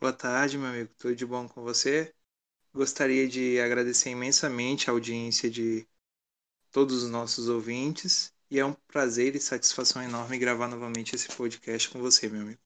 Boa tarde, meu amigo. Tudo de bom com você? Gostaria de agradecer imensamente a audiência de todos os nossos ouvintes e é um prazer e satisfação enorme gravar novamente esse podcast com você, meu amigo.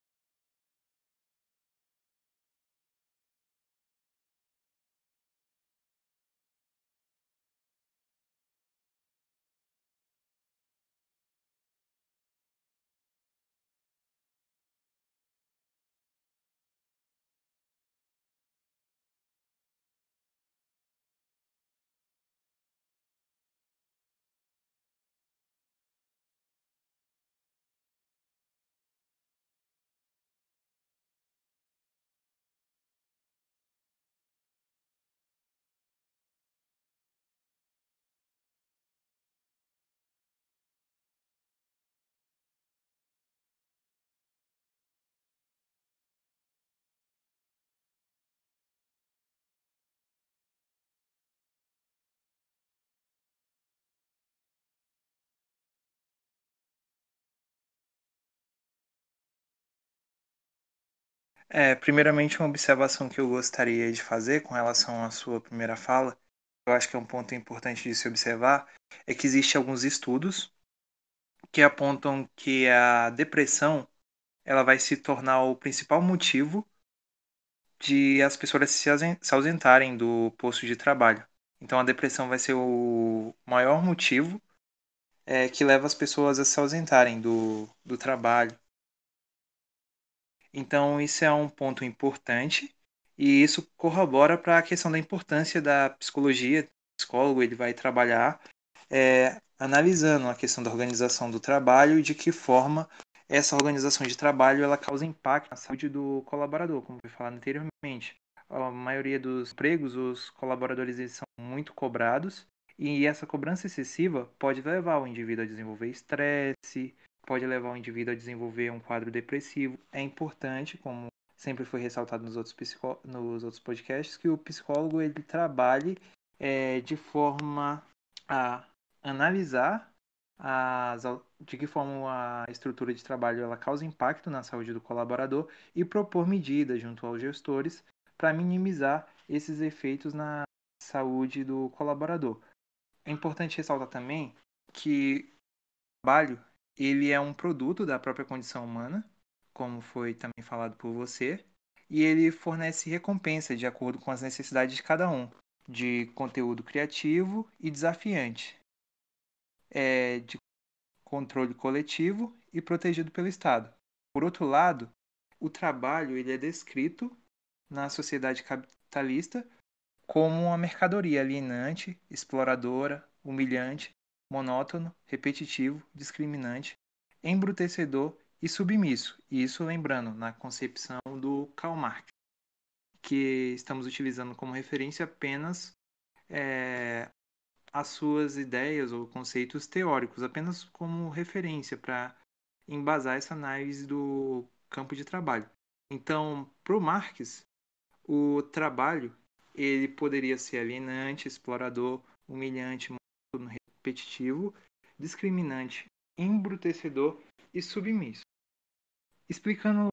É, primeiramente, uma observação que eu gostaria de fazer com relação à sua primeira fala, eu acho que é um ponto importante de se observar, é que existem alguns estudos que apontam que a depressão ela vai se tornar o principal motivo de as pessoas se ausentarem do posto de trabalho. Então, a depressão vai ser o maior motivo é, que leva as pessoas a se ausentarem do, do trabalho, então, isso é um ponto importante e isso corrobora para a questão da importância da psicologia. O psicólogo ele vai trabalhar é, analisando a questão da organização do trabalho e de que forma essa organização de trabalho ela causa impacto na saúde do colaborador, como foi falado anteriormente. A maioria dos empregos, os colaboradores eles são muito cobrados e essa cobrança excessiva pode levar o indivíduo a desenvolver estresse, pode levar o indivíduo a desenvolver um quadro depressivo. É importante, como sempre foi ressaltado nos outros, psicó nos outros podcasts, que o psicólogo ele trabalhe é, de forma a analisar as, de que forma a estrutura de trabalho ela causa impacto na saúde do colaborador e propor medidas junto aos gestores para minimizar esses efeitos na saúde do colaborador. É importante ressaltar também que o trabalho ele é um produto da própria condição humana, como foi também falado por você, e ele fornece recompensa de acordo com as necessidades de cada um, de conteúdo criativo e desafiante, é de controle coletivo e protegido pelo Estado. Por outro lado, o trabalho ele é descrito na sociedade capitalista como uma mercadoria alienante, exploradora, humilhante monótono, repetitivo, discriminante, embrutecedor e submisso. Isso lembrando na concepção do Karl Marx, que estamos utilizando como referência apenas é, as suas ideias ou conceitos teóricos, apenas como referência para embasar essa análise do campo de trabalho. Então, para o Marx, o trabalho ele poderia ser alienante, explorador, humilhante, repetitivo, discriminante, embrutecedor e submisso. Explicando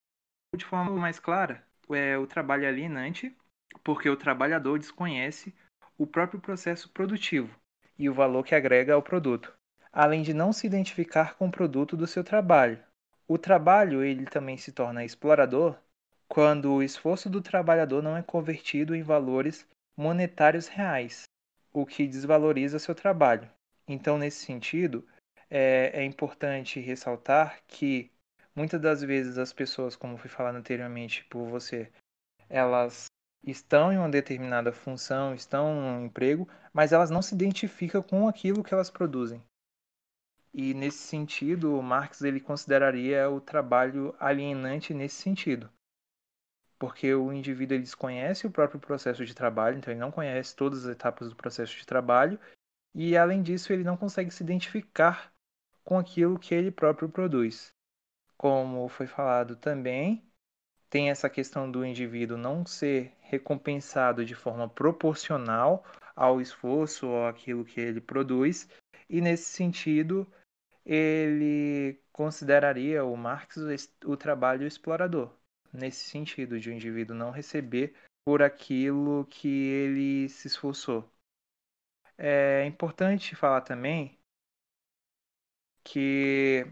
de forma mais clara, é, o trabalho é alienante porque o trabalhador desconhece o próprio processo produtivo e o valor que agrega ao produto, além de não se identificar com o produto do seu trabalho. O trabalho ele também se torna explorador quando o esforço do trabalhador não é convertido em valores monetários reais, o que desvaloriza seu trabalho. Então, nesse sentido, é, é importante ressaltar que muitas das vezes as pessoas, como foi falado anteriormente por você, elas estão em uma determinada função, estão em um emprego, mas elas não se identificam com aquilo que elas produzem. E nesse sentido, Marx ele consideraria o trabalho alienante nesse sentido. Porque o indivíduo ele desconhece o próprio processo de trabalho, então ele não conhece todas as etapas do processo de trabalho e além disso ele não consegue se identificar com aquilo que ele próprio produz. Como foi falado também, tem essa questão do indivíduo não ser recompensado de forma proporcional ao esforço ou àquilo que ele produz, e nesse sentido ele consideraria o Marx o trabalho explorador. nesse sentido, de o indivíduo não receber por aquilo que ele se esforçou. É importante falar também que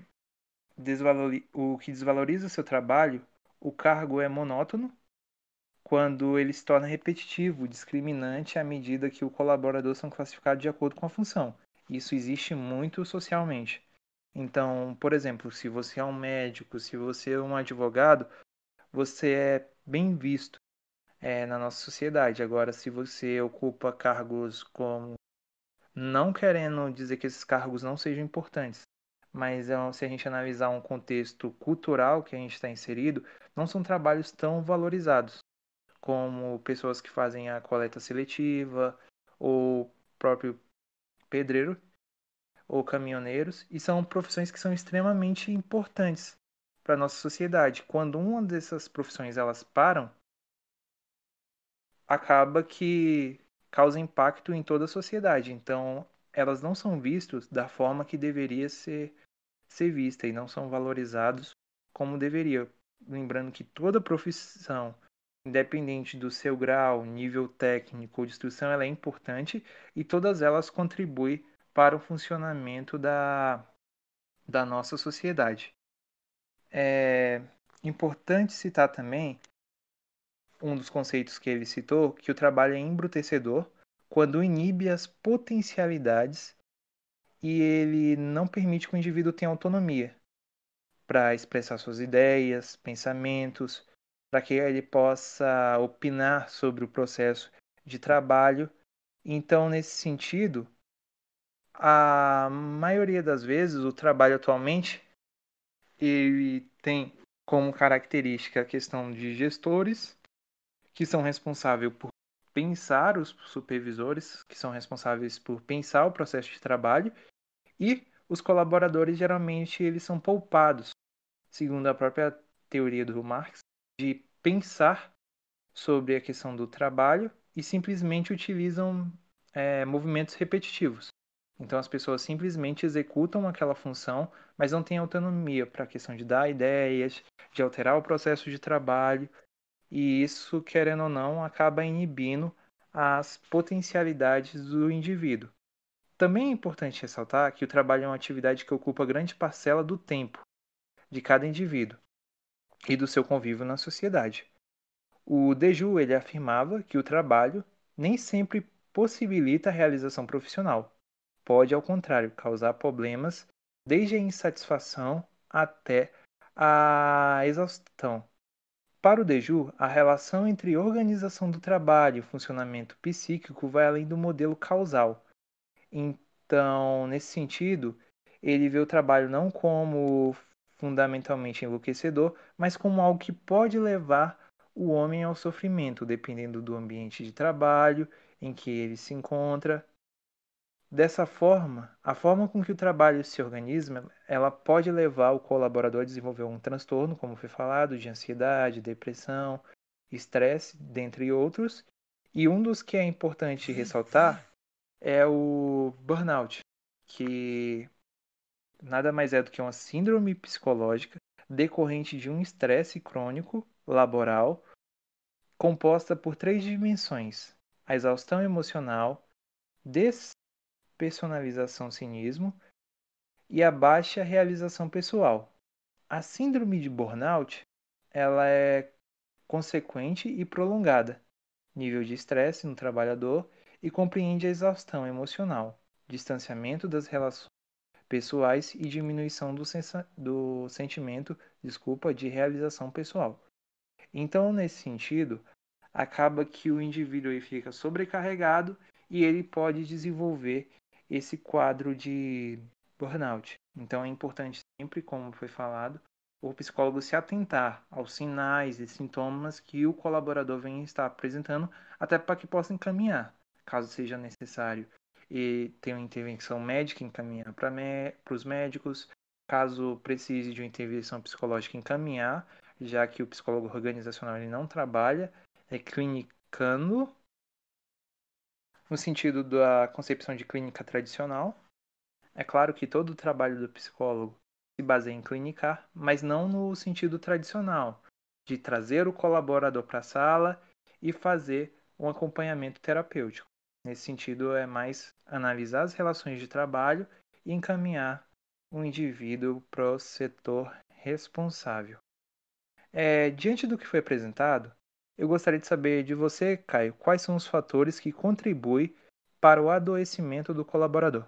o que desvaloriza seu trabalho, o cargo é monótono quando ele se torna repetitivo, discriminante à medida que o colaborador são classificados de acordo com a função. Isso existe muito socialmente. Então, por exemplo, se você é um médico, se você é um advogado, você é bem visto é, na nossa sociedade. Agora, se você ocupa cargos como. Não querendo dizer que esses cargos não sejam importantes, mas é, se a gente analisar um contexto cultural que a gente está inserido, não são trabalhos tão valorizados como pessoas que fazem a coleta seletiva ou próprio pedreiro ou caminhoneiros e são profissões que são extremamente importantes para a nossa sociedade. Quando uma dessas profissões elas param, acaba que causa impacto em toda a sociedade. Então, elas não são vistas da forma que deveria ser, ser vista e não são valorizados como deveria. Lembrando que toda profissão, independente do seu grau, nível técnico ou de instrução, ela é importante e todas elas contribuem para o funcionamento da, da nossa sociedade. É importante citar também um dos conceitos que ele citou, que o trabalho é embrutecedor quando inibe as potencialidades e ele não permite que o indivíduo tenha autonomia para expressar suas ideias, pensamentos, para que ele possa opinar sobre o processo de trabalho. Então, nesse sentido, a maioria das vezes o trabalho atualmente ele tem como característica a questão de gestores que são responsáveis por pensar os supervisores, que são responsáveis por pensar o processo de trabalho, e os colaboradores geralmente eles são poupados, segundo a própria teoria do Marx, de pensar sobre a questão do trabalho e simplesmente utilizam é, movimentos repetitivos. Então as pessoas simplesmente executam aquela função, mas não têm autonomia para a questão de dar ideias, de alterar o processo de trabalho e isso, querendo ou não, acaba inibindo as potencialidades do indivíduo. Também é importante ressaltar que o trabalho é uma atividade que ocupa grande parcela do tempo de cada indivíduo e do seu convívio na sociedade. O Deju ele afirmava que o trabalho nem sempre possibilita a realização profissional. Pode, ao contrário, causar problemas desde a insatisfação até a exaustão. Para o Deju, a relação entre organização do trabalho e funcionamento psíquico vai além do modelo causal. Então, nesse sentido, ele vê o trabalho não como fundamentalmente enlouquecedor, mas como algo que pode levar o homem ao sofrimento, dependendo do ambiente de trabalho em que ele se encontra, Dessa forma, a forma com que o trabalho se organiza, ela pode levar o colaborador a desenvolver um transtorno, como foi falado, de ansiedade, depressão, estresse, dentre outros. E um dos que é importante ressaltar é o burnout, que nada mais é do que uma síndrome psicológica decorrente de um estresse crônico laboral composta por três dimensões: a exaustão emocional, des personalização cinismo e a baixa realização pessoal. A síndrome de burnout ela é consequente e prolongada, nível de estresse no trabalhador e compreende a exaustão emocional, distanciamento das relações pessoais e diminuição do, do sentimento, desculpa, de realização pessoal. Então, nesse sentido, acaba que o indivíduo fica sobrecarregado e ele pode desenvolver esse quadro de burnout. Então é importante sempre, como foi falado, o psicólogo se atentar aos sinais e sintomas que o colaborador vem estar apresentando, até para que possa encaminhar, caso seja necessário. E ter uma intervenção médica, encaminhar para os médicos, caso precise de uma intervenção psicológica, encaminhar, já que o psicólogo organizacional ele não trabalha, é clinicando no sentido da concepção de clínica tradicional. É claro que todo o trabalho do psicólogo se baseia em clinicar, mas não no sentido tradicional, de trazer o colaborador para a sala e fazer um acompanhamento terapêutico. Nesse sentido, é mais analisar as relações de trabalho e encaminhar o indivíduo para o setor responsável. É, diante do que foi apresentado, eu gostaria de saber de você, Caio, quais são os fatores que contribuem para o adoecimento do colaborador.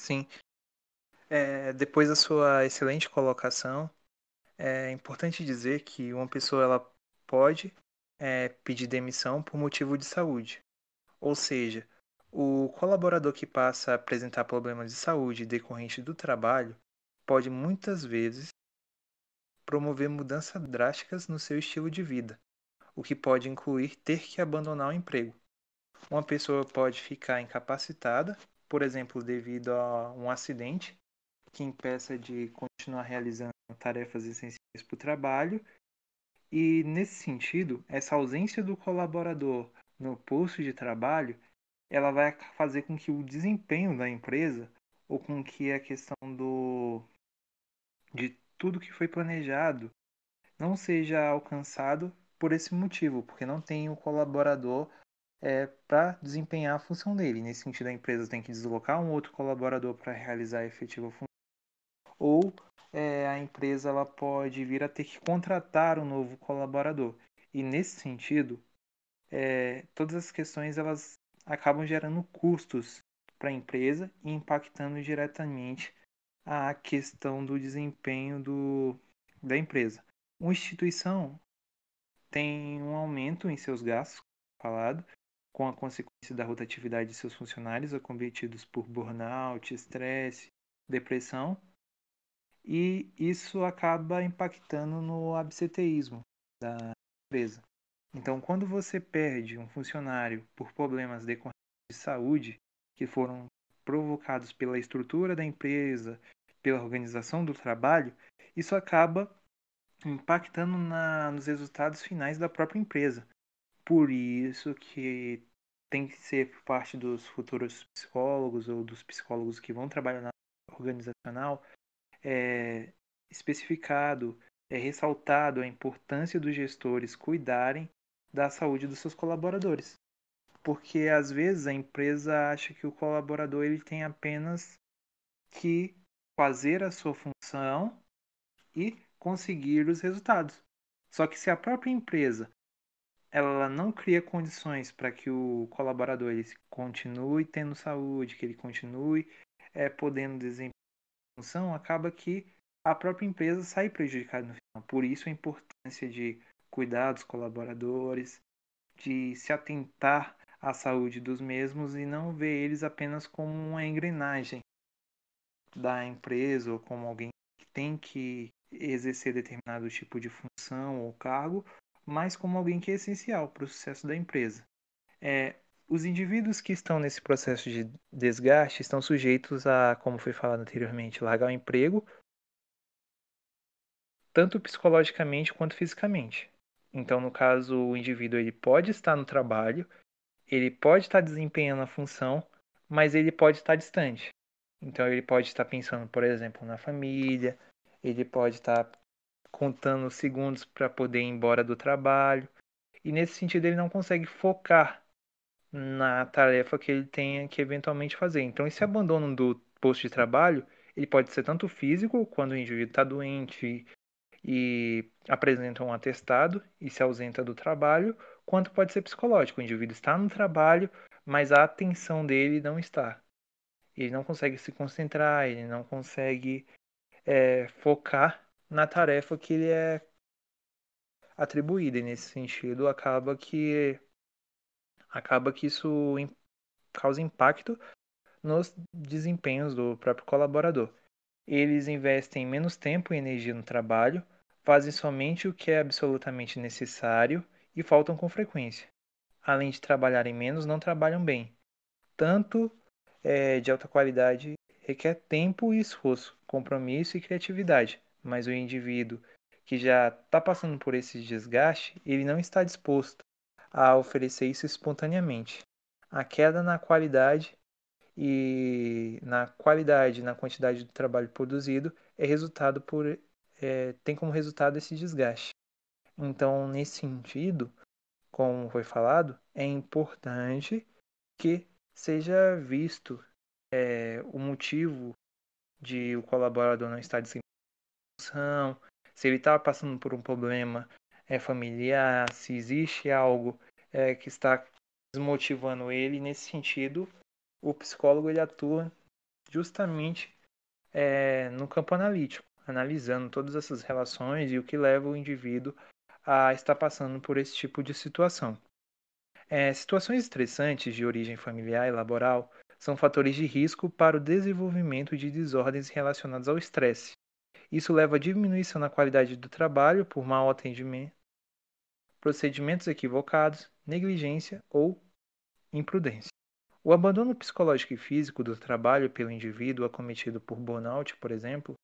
Sim. É, depois da sua excelente colocação, é importante dizer que uma pessoa ela pode é, pedir demissão por motivo de saúde. Ou seja, o colaborador que passa a apresentar problemas de saúde decorrente do trabalho pode muitas vezes promover mudanças drásticas no seu estilo de vida, o que pode incluir ter que abandonar o emprego. Uma pessoa pode ficar incapacitada, por exemplo, devido a um acidente que impeça de continuar realizando tarefas essenciais para o trabalho. E nesse sentido, essa ausência do colaborador no posto de trabalho, ela vai fazer com que o desempenho da empresa ou com que a questão do de tudo que foi planejado não seja alcançado por esse motivo, porque não tem o colaborador é, para desempenhar a função dele. Nesse sentido, a empresa tem que deslocar um outro colaborador para realizar a efetiva função, ou é, a empresa ela pode vir a ter que contratar um novo colaborador. E nesse sentido, é, todas as questões elas acabam gerando custos para a empresa e impactando diretamente a questão do desempenho do, da empresa. Uma instituição tem um aumento em seus gastos, falado, com a consequência da rotatividade de seus funcionários acometidos por burnout, estresse, depressão, e isso acaba impactando no absenteísmo da empresa. Então, quando você perde um funcionário por problemas decorrentes de saúde que foram provocados pela estrutura da empresa, pela organização do trabalho, isso acaba impactando na, nos resultados finais da própria empresa. Por isso que tem que ser parte dos futuros psicólogos ou dos psicólogos que vão trabalhar na organizacional é especificado, é ressaltado a importância dos gestores cuidarem da saúde dos seus colaboradores. Porque às vezes a empresa acha que o colaborador ele tem apenas que fazer a sua função e conseguir os resultados. Só que se a própria empresa ela não cria condições para que o colaborador ele continue tendo saúde, que ele continue é, podendo desempenhar a função, acaba que a própria empresa sai prejudicada no final. Por isso a importância de cuidar dos colaboradores, de se atentar à saúde dos mesmos e não ver eles apenas como uma engrenagem da empresa ou como alguém que tem que exercer determinado tipo de função ou cargo, mas como alguém que é essencial para o sucesso da empresa. É, os indivíduos que estão nesse processo de desgaste estão sujeitos a, como foi falado anteriormente, largar o emprego, tanto psicologicamente quanto fisicamente. Então, no caso, o indivíduo ele pode estar no trabalho, ele pode estar desempenhando a função, mas ele pode estar distante. Então, ele pode estar pensando, por exemplo, na família, ele pode estar contando segundos para poder ir embora do trabalho, e nesse sentido ele não consegue focar na tarefa que ele tenha que eventualmente fazer. Então, esse abandono do posto de trabalho, ele pode ser tanto físico, quando o indivíduo está doente e apresenta um atestado e se ausenta do trabalho, quanto pode ser psicológico. O indivíduo está no trabalho, mas a atenção dele não está. Ele não consegue se concentrar, ele não consegue é, focar na tarefa que ele é atribuída. E nesse sentido, acaba que acaba que isso causa impacto nos desempenhos do próprio colaborador. Eles investem menos tempo e energia no trabalho, fazem somente o que é absolutamente necessário e faltam com frequência. Além de trabalharem menos, não trabalham bem. Tanto é, de alta qualidade requer tempo e esforço, compromisso e criatividade, mas o indivíduo que já está passando por esse desgaste, ele não está disposto a oferecer isso espontaneamente. A queda na qualidade e na qualidade, na quantidade do trabalho produzido é resultado por é, tem como resultado esse desgaste. Então, nesse sentido, como foi falado, é importante que seja visto é, o motivo de o colaborador não estar desempenhando se ele está passando por um problema é, familiar, se existe algo é, que está desmotivando ele, nesse sentido, o psicólogo ele atua justamente é, no campo analítico, analisando todas essas relações e o que leva o indivíduo a estar passando por esse tipo de situação. É, situações estressantes de origem familiar e laboral são fatores de risco para o desenvolvimento de desordens relacionadas ao estresse. Isso leva a diminuição na qualidade do trabalho por mau atendimento, procedimentos equivocados, negligência ou imprudência. O abandono psicológico e físico do trabalho pelo indivíduo acometido por burnout, por exemplo,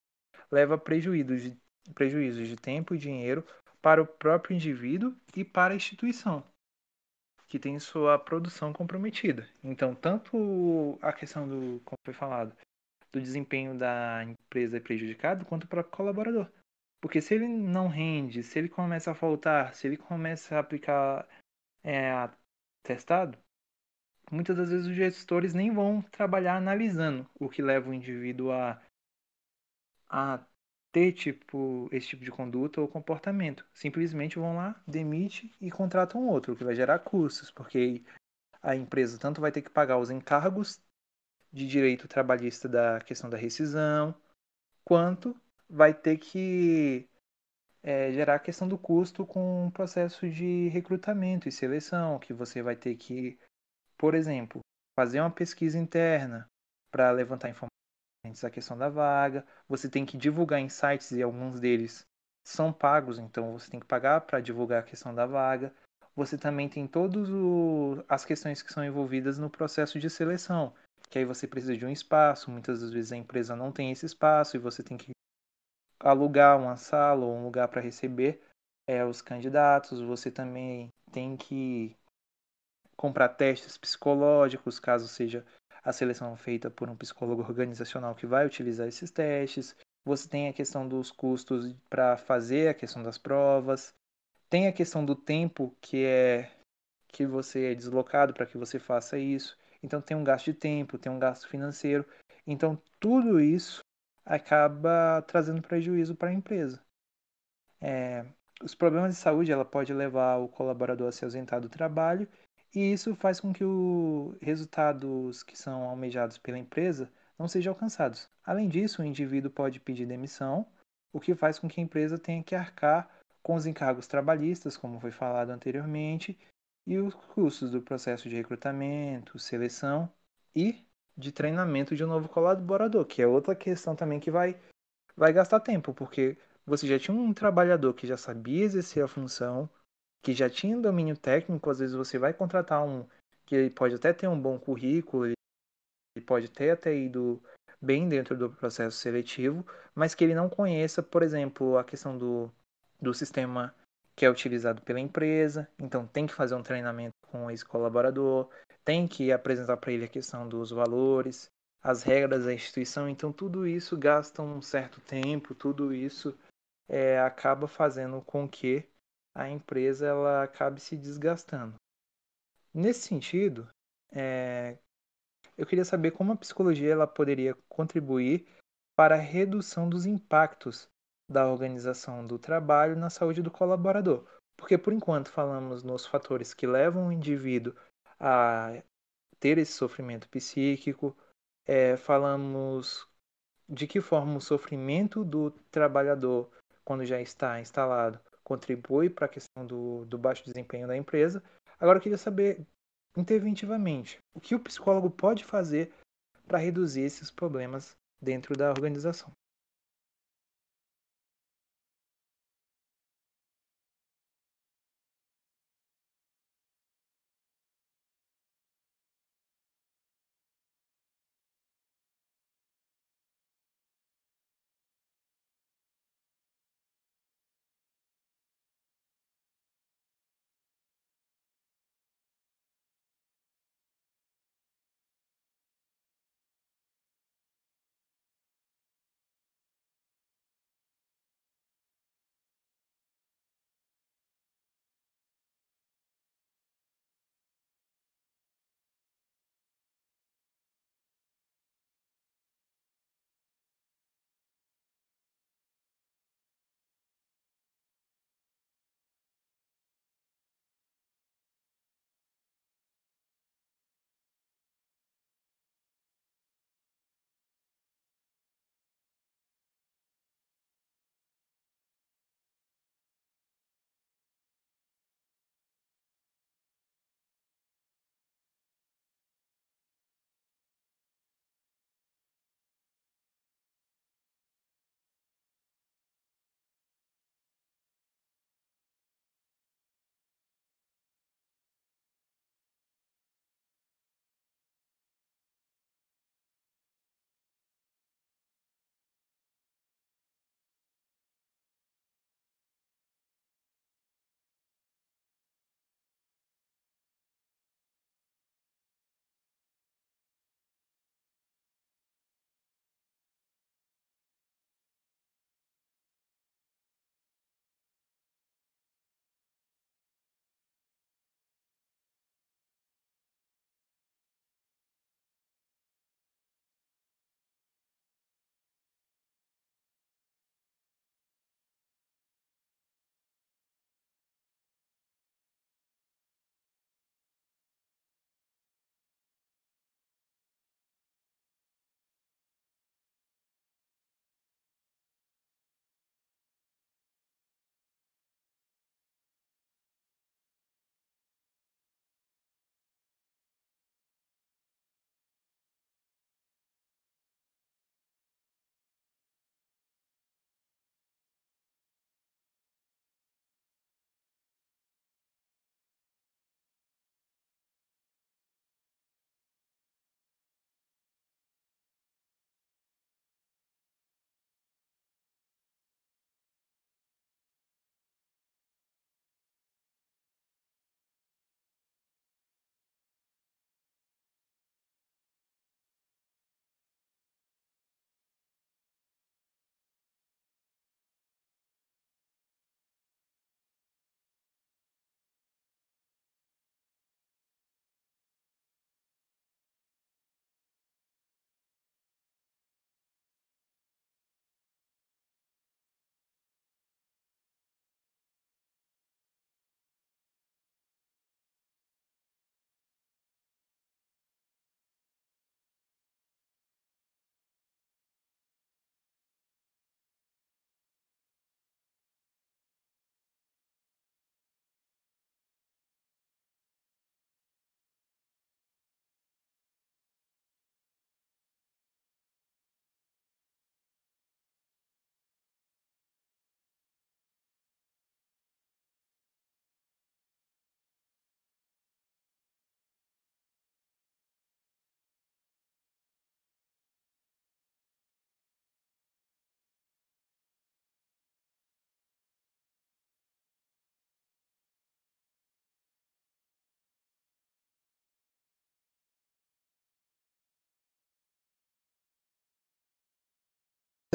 leva a prejuízos de, prejuízos de tempo e dinheiro para o próprio indivíduo e para a instituição que tem sua produção comprometida. Então, tanto a questão do, como foi falado, do desempenho da empresa é prejudicado, quanto o próprio colaborador. Porque se ele não rende, se ele começa a faltar, se ele começa a aplicar é, testado, muitas das vezes os gestores nem vão trabalhar analisando o que leva o indivíduo a, a ter tipo, esse tipo de conduta ou comportamento. Simplesmente vão lá, demite e contratam outro, o que vai gerar custos, porque a empresa tanto vai ter que pagar os encargos de direito trabalhista da questão da rescisão, quanto vai ter que é, gerar a questão do custo com o processo de recrutamento e seleção, que você vai ter que, por exemplo, fazer uma pesquisa interna para levantar informações a questão da vaga. Você tem que divulgar em sites e alguns deles são pagos, então você tem que pagar para divulgar a questão da vaga. Você também tem todas as questões que são envolvidas no processo de seleção, que aí você precisa de um espaço, muitas das vezes a empresa não tem esse espaço e você tem que alugar uma sala ou um lugar para receber é, os candidatos. Você também tem que comprar testes psicológicos, caso seja a seleção feita por um psicólogo organizacional que vai utilizar esses testes. Você tem a questão dos custos para fazer a questão das provas. Tem a questão do tempo que é que você é deslocado para que você faça isso. Então tem um gasto de tempo, tem um gasto financeiro. Então tudo isso acaba trazendo prejuízo para a empresa. É, os problemas de saúde ela pode levar o colaborador a se ausentar do trabalho e isso faz com que os resultados que são almejados pela empresa não sejam alcançados. Além disso, o indivíduo pode pedir demissão, o que faz com que a empresa tenha que arcar com os encargos trabalhistas, como foi falado anteriormente, e os custos do processo de recrutamento, seleção e de treinamento de um novo colaborador, que é outra questão também que vai, vai gastar tempo, porque você já tinha um trabalhador que já sabia exercer a função, que já tinha domínio técnico, às vezes você vai contratar um que ele pode até ter um bom currículo, ele pode ter até ido bem dentro do processo seletivo, mas que ele não conheça, por exemplo, a questão do, do sistema que é utilizado pela empresa, então tem que fazer um treinamento com esse colaborador, tem que apresentar para ele a questão dos valores, as regras da instituição, então tudo isso gasta um certo tempo, tudo isso é, acaba fazendo com que a empresa ela acabe se desgastando. Nesse sentido, é, eu queria saber como a psicologia ela poderia contribuir para a redução dos impactos da organização do trabalho na saúde do colaborador. Porque, por enquanto, falamos nos fatores que levam o indivíduo a ter esse sofrimento psíquico, é, falamos de que forma o sofrimento do trabalhador, quando já está instalado, contribui para a questão do, do baixo desempenho da empresa. Agora eu queria saber, interventivamente, o que o psicólogo pode fazer para reduzir esses problemas dentro da organização.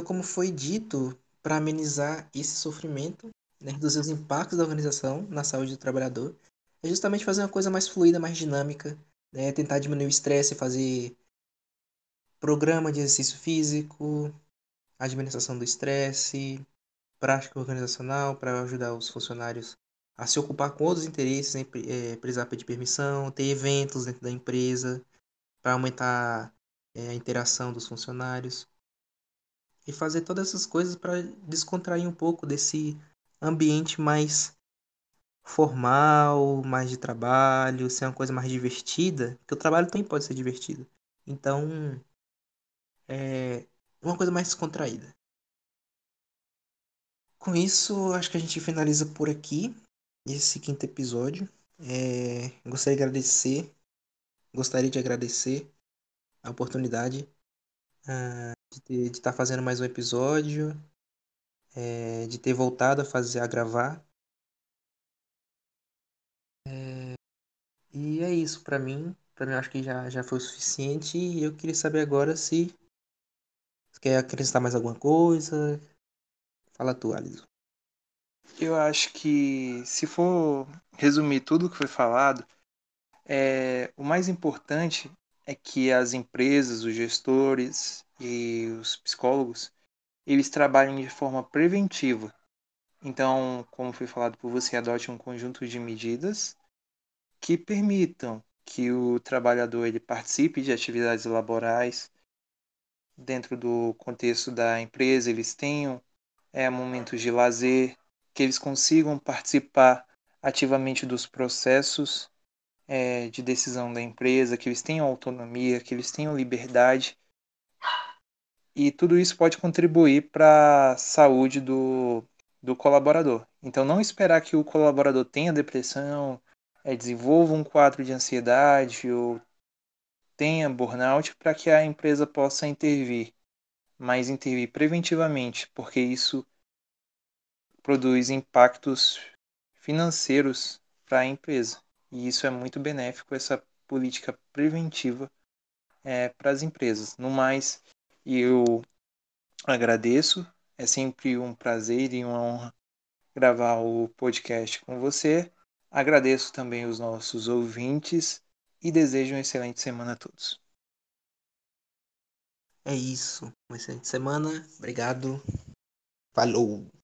Como foi dito, para amenizar esse sofrimento, né, reduzir os impactos da organização na saúde do trabalhador, é justamente fazer uma coisa mais fluida, mais dinâmica, né, tentar diminuir o estresse, fazer programa de exercício físico, administração do estresse, prática organizacional para ajudar os funcionários a se ocupar com outros interesses, sem é, precisar pedir permissão, ter eventos dentro da empresa para aumentar é, a interação dos funcionários e fazer todas essas coisas para descontrair um pouco desse ambiente mais formal, mais de trabalho, ser uma coisa mais divertida, porque o trabalho também pode ser divertido. Então, é uma coisa mais descontraída. Com isso, acho que a gente finaliza por aqui esse quinto episódio. É, gostaria de agradecer, gostaria de agradecer a oportunidade uh, de estar tá fazendo mais um episódio, é, de ter voltado a fazer, a gravar. É, e é isso para mim. Para mim, acho que já, já foi o suficiente. E eu queria saber agora se quer acrescentar mais alguma coisa. Fala tu, Alisson. Eu acho que, se for resumir tudo o que foi falado, é, o mais importante é que as empresas, os gestores e os psicólogos, eles trabalhem de forma preventiva. Então, como foi falado por você, adote um conjunto de medidas que permitam que o trabalhador ele participe de atividades laborais dentro do contexto da empresa, eles tenham é, momentos de lazer, que eles consigam participar ativamente dos processos é, de decisão da empresa, que eles tenham autonomia, que eles tenham liberdade. E tudo isso pode contribuir para a saúde do, do colaborador. Então, não esperar que o colaborador tenha depressão, é, desenvolva um quadro de ansiedade ou tenha burnout para que a empresa possa intervir, mas intervir preventivamente, porque isso produz impactos financeiros para a empresa. E isso é muito benéfico, essa política preventiva é, para as empresas. No mais, eu agradeço, é sempre um prazer e uma honra gravar o podcast com você. Agradeço também os nossos ouvintes e desejo uma excelente semana a todos. É isso. Uma excelente semana. Obrigado. Falou!